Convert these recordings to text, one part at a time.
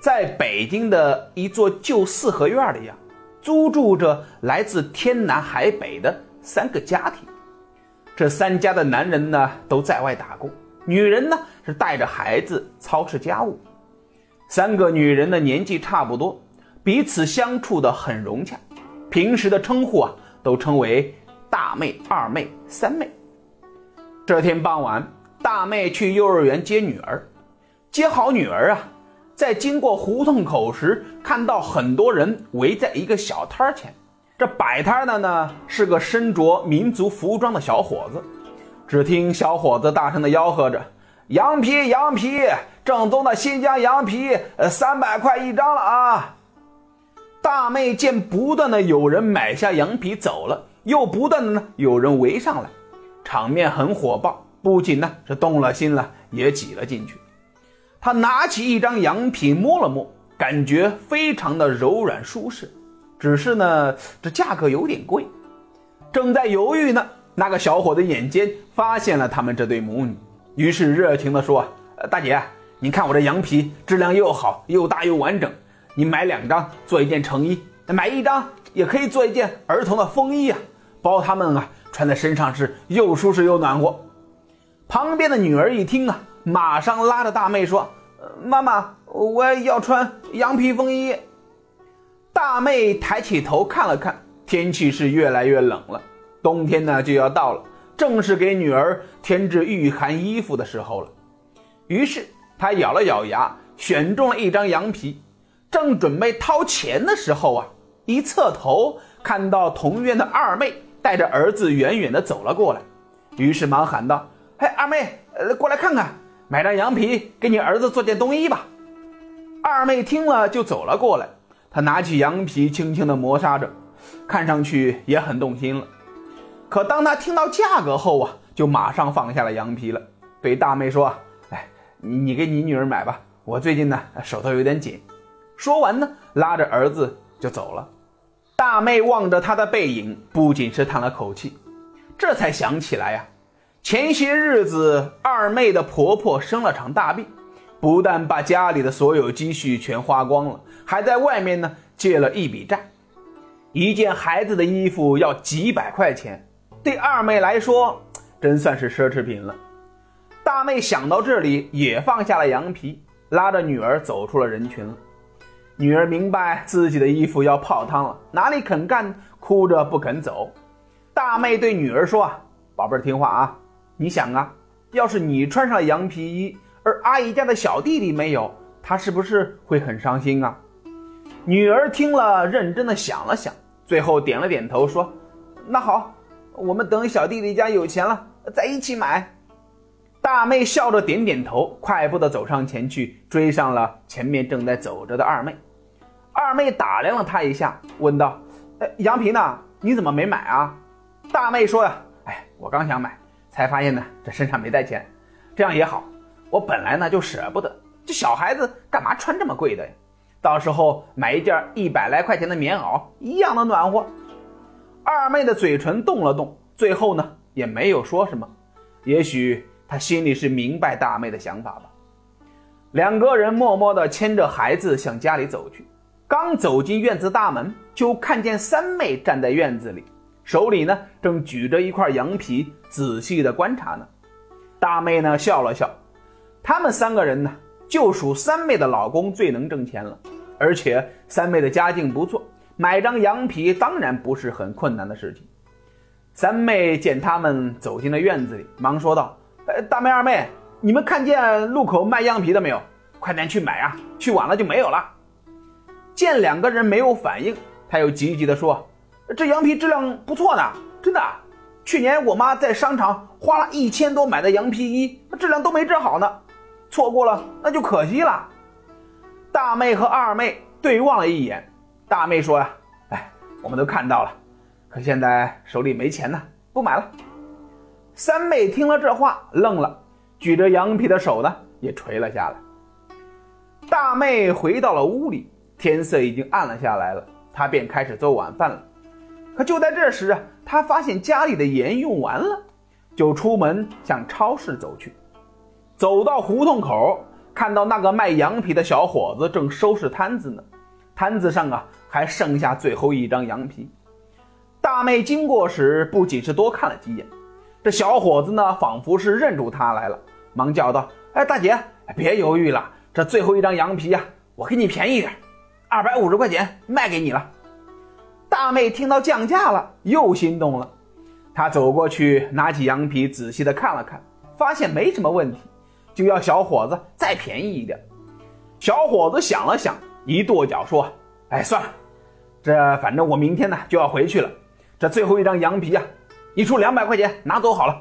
在北京的一座旧四合院里呀，租住着来自天南海北的三个家庭。这三家的男人呢都在外打工，女人呢是带着孩子操持家务。三个女人的年纪差不多，彼此相处的很融洽，平时的称呼啊都称为大妹、二妹、三妹。这天傍晚，大妹去幼儿园接女儿，接好女儿啊。在经过胡同口时，看到很多人围在一个小摊儿前。这摆摊的呢是个身着民族服装的小伙子。只听小伙子大声的吆喝着：“羊皮，羊皮，正宗的新疆羊皮，呃，三百块一张了啊！”大妹见不断的有人买下羊皮走了，又不断的呢有人围上来，场面很火爆，不仅呢是动了心了，也挤了进去。他拿起一张羊皮摸了摸，感觉非常的柔软舒适，只是呢，这价格有点贵。正在犹豫呢，那个小伙子眼尖，发现了他们这对母女，于是热情地说：“大姐，你看我这羊皮质量又好，又大又完整，你买两张做一件成衣，买一张也可以做一件儿童的风衣啊，包他们啊穿在身上是又舒适又暖和。”旁边的女儿一听啊。马上拉着大妹说：“妈妈，我要穿羊皮风衣。”大妹抬起头看了看，天气是越来越冷了，冬天呢就要到了，正是给女儿添置御寒衣服的时候了。于是她咬了咬牙，选中了一张羊皮，正准备掏钱的时候啊，一侧头看到同院的二妹带着儿子远远的走了过来，于是忙喊道：“嘿，二妹，呃，过来看看。”买张羊皮给你儿子做件冬衣吧。二妹听了就走了过来，她拿起羊皮轻轻地磨砂着，看上去也很动心了。可当她听到价格后啊，就马上放下了羊皮了，对大妹说：“哎，你给你女儿买吧，我最近呢手头有点紧。”说完呢，拉着儿子就走了。大妹望着他的背影，不仅是叹了口气，这才想起来呀。前些日子，二妹的婆婆生了场大病，不但把家里的所有积蓄全花光了，还在外面呢借了一笔债。一件孩子的衣服要几百块钱，对二妹来说真算是奢侈品了。大妹想到这里，也放下了羊皮，拉着女儿走出了人群。女儿明白自己的衣服要泡汤了，哪里肯干，哭着不肯走。大妹对女儿说：“啊，宝贝儿，听话啊。”你想啊，要是你穿上羊皮衣，而阿姨家的小弟弟没有，他是不是会很伤心啊？女儿听了，认真的想了想，最后点了点头，说：“那好，我们等小弟弟家有钱了再一起买。”大妹笑着点点头，快步的走上前去，追上了前面正在走着的二妹。二妹打量了她一下，问道：“哎，羊皮呢？你怎么没买啊？”大妹说：“呀，哎，我刚想买。”才发现呢，这身上没带钱，这样也好。我本来呢就舍不得，这小孩子干嘛穿这么贵的呀？到时候买一件一百来块钱的棉袄，一样的暖和。二妹的嘴唇动了动，最后呢也没有说什么。也许她心里是明白大妹的想法吧。两个人默默地牵着孩子向家里走去。刚走进院子大门，就看见三妹站在院子里。手里呢，正举着一块羊皮，仔细的观察呢。大妹呢笑了笑，他们三个人呢，就属三妹的老公最能挣钱了，而且三妹的家境不错，买张羊皮当然不是很困难的事情。三妹见他们走进了院子里，忙说道：“呃，大妹、二妹，你们看见路口卖羊皮的没有？快点去买啊，去晚了就没有了。”见两个人没有反应，他又急急地说。这羊皮质量不错呢，真的。去年我妈在商场花了一千多买的羊皮衣，质量都没治好呢。错过了那就可惜了。大妹和二妹对望了一眼，大妹说呀：“哎，我们都看到了，可现在手里没钱呢，不买了。”三妹听了这话，愣了，举着羊皮的手呢也垂了下来。大妹回到了屋里，天色已经暗了下来了，她便开始做晚饭了。可就在这时啊，他发现家里的盐用完了，就出门向超市走去。走到胡同口，看到那个卖羊皮的小伙子正收拾摊子呢，摊子上啊还剩下最后一张羊皮。大妹经过时，不仅是多看了几眼，这小伙子呢，仿佛是认出她来了，忙叫道：“哎，大姐，别犹豫了，这最后一张羊皮呀，我给你便宜点，二百五十块钱卖给你了。”大妹听到降价了，又心动了，她走过去，拿起羊皮仔细的看了看，发现没什么问题，就要小伙子再便宜一点。小伙子想了想，一跺脚说：“哎，算了，这反正我明天呢就要回去了。”这最后一张羊皮呀，你出两百块钱拿走好了。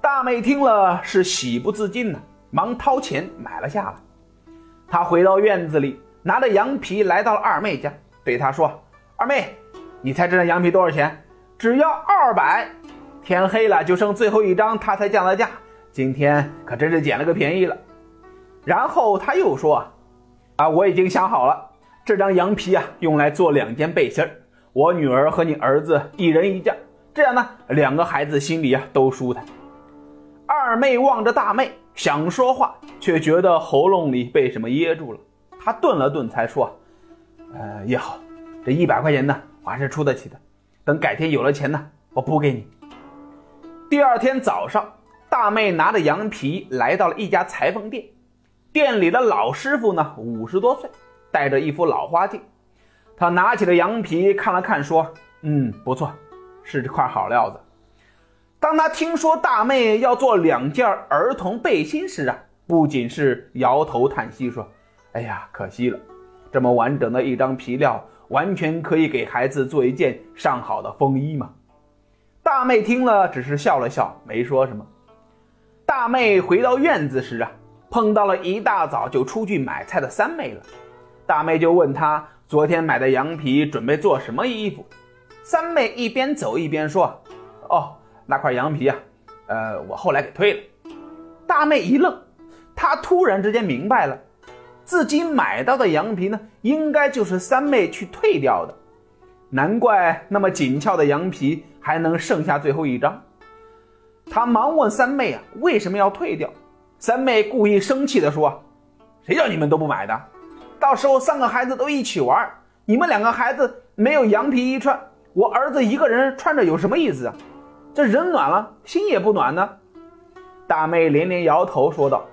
大妹听了是喜不自禁呢，忙掏钱买了下来。她回到院子里，拿着羊皮来到了二妹家，对她说：“二妹，你猜这张羊皮多少钱？只要二百。天黑了就剩最后一张，他才降的价。今天可真是捡了个便宜了。”然后他又说：“啊，我已经想好了，这张羊皮啊，用来做两件背心儿。”我女儿和你儿子一人一件，这样呢，两个孩子心里啊都舒坦。二妹望着大妹，想说话，却觉得喉咙里被什么噎住了。她顿了顿，才说：“呃，也好，这一百块钱呢，我还是出得起的。等改天有了钱呢，我补给你。”第二天早上，大妹拿着羊皮来到了一家裁缝店，店里的老师傅呢，五十多岁，戴着一副老花镜。他拿起了羊皮看了看，说：“嗯，不错，是这块好料子。”当他听说大妹要做两件儿童背心时啊，不仅是摇头叹息，说：“哎呀，可惜了，这么完整的一张皮料，完全可以给孩子做一件上好的风衣嘛。”大妹听了，只是笑了笑，没说什么。大妹回到院子时啊，碰到了一大早就出去买菜的三妹了。大妹就问她。昨天买的羊皮准备做什么衣服？三妹一边走一边说：“哦，那块羊皮啊，呃，我后来给退了。”大妹一愣，她突然之间明白了，自己买到的羊皮呢，应该就是三妹去退掉的。难怪那么紧俏的羊皮还能剩下最后一张。他忙问三妹啊，为什么要退掉？三妹故意生气地说：“谁叫你们都不买的？”到时候三个孩子都一起玩，你们两个孩子没有羊皮衣穿，我儿子一个人穿着有什么意思啊？这人暖了，心也不暖呢。大妹连连摇头说道：“，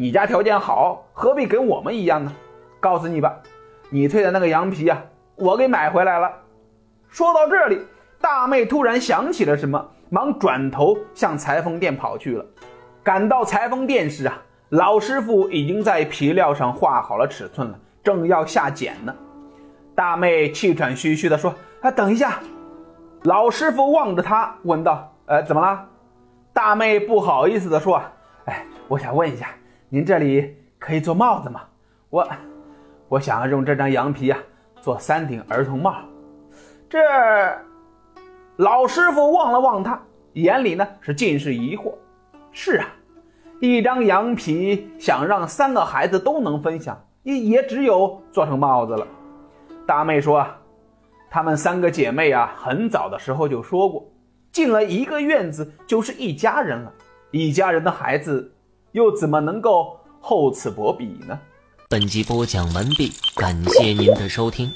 你家条件好，何必跟我们一样呢？告诉你吧，你退的那个羊皮啊，我给买回来了。”说到这里，大妹突然想起了什么，忙转头向裁缝店跑去了。赶到裁缝店时啊。老师傅已经在皮料上画好了尺寸了，正要下剪呢。大妹气喘吁吁地说：“啊，等一下！”老师傅望着她问道：“呃，怎么了？”大妹不好意思地说：“哎，我想问一下，您这里可以做帽子吗？我，我想要用这张羊皮啊做三顶儿童帽。”这老师傅望了望他，眼里呢是尽是疑惑。是啊。一张羊皮，想让三个孩子都能分享，也也只有做成帽子了。大妹说：“她们三个姐妹啊，很早的时候就说过，进了一个院子就是一家人了。一家人的孩子，又怎么能够厚此薄彼呢？”本集播讲完毕，感谢您的收听。